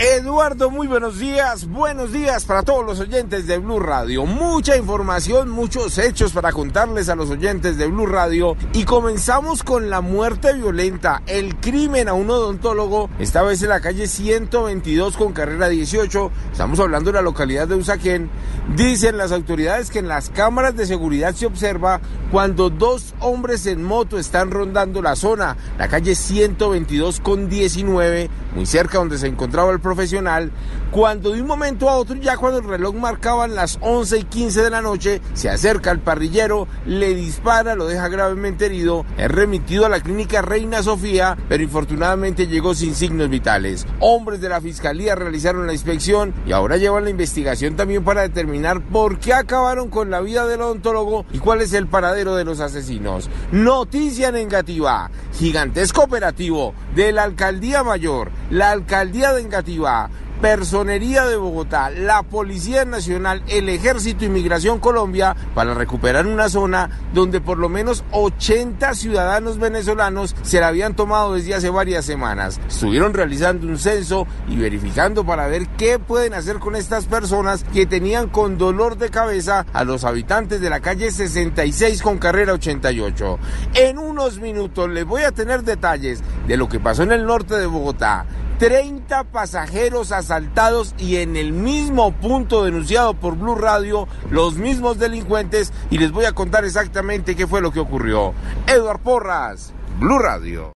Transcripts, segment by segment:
Eduardo, muy buenos días. Buenos días para todos los oyentes de Blue Radio. Mucha información, muchos hechos para contarles a los oyentes de Blue Radio. Y comenzamos con la muerte violenta, el crimen a un odontólogo, esta vez en la calle 122 con carrera 18. Estamos hablando de la localidad de Usaquén. Dicen las autoridades que en las cámaras de seguridad se observa cuando dos hombres en moto están rondando la zona, la calle 122 con 19, muy cerca donde se encontraba el profesional, cuando de un momento a otro, ya cuando el reloj marcaban las 11 y 15 de la noche, se acerca al parrillero, le dispara, lo deja gravemente herido, es remitido a la clínica Reina Sofía, pero infortunadamente llegó sin signos vitales. Hombres de la fiscalía realizaron la inspección y ahora llevan la investigación también para determinar por qué acabaron con la vida del odontólogo y cuál es el paradero de los asesinos. Noticia negativa, gigantesco operativo de la alcaldía mayor, la alcaldía de Engativá, Personería de Bogotá, la Policía Nacional, el Ejército Inmigración Colombia para recuperar una zona donde por lo menos 80 ciudadanos venezolanos se la habían tomado desde hace varias semanas. Estuvieron realizando un censo y verificando para ver qué pueden hacer con estas personas que tenían con dolor de cabeza a los habitantes de la calle 66 con carrera 88. En unos minutos les voy a tener detalles de lo que pasó en el norte de Bogotá. 30 pasajeros asaltados y en el mismo punto denunciado por Blue Radio, los mismos delincuentes y les voy a contar exactamente qué fue lo que ocurrió. Eduard Porras, Blue Radio.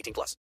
18 plus.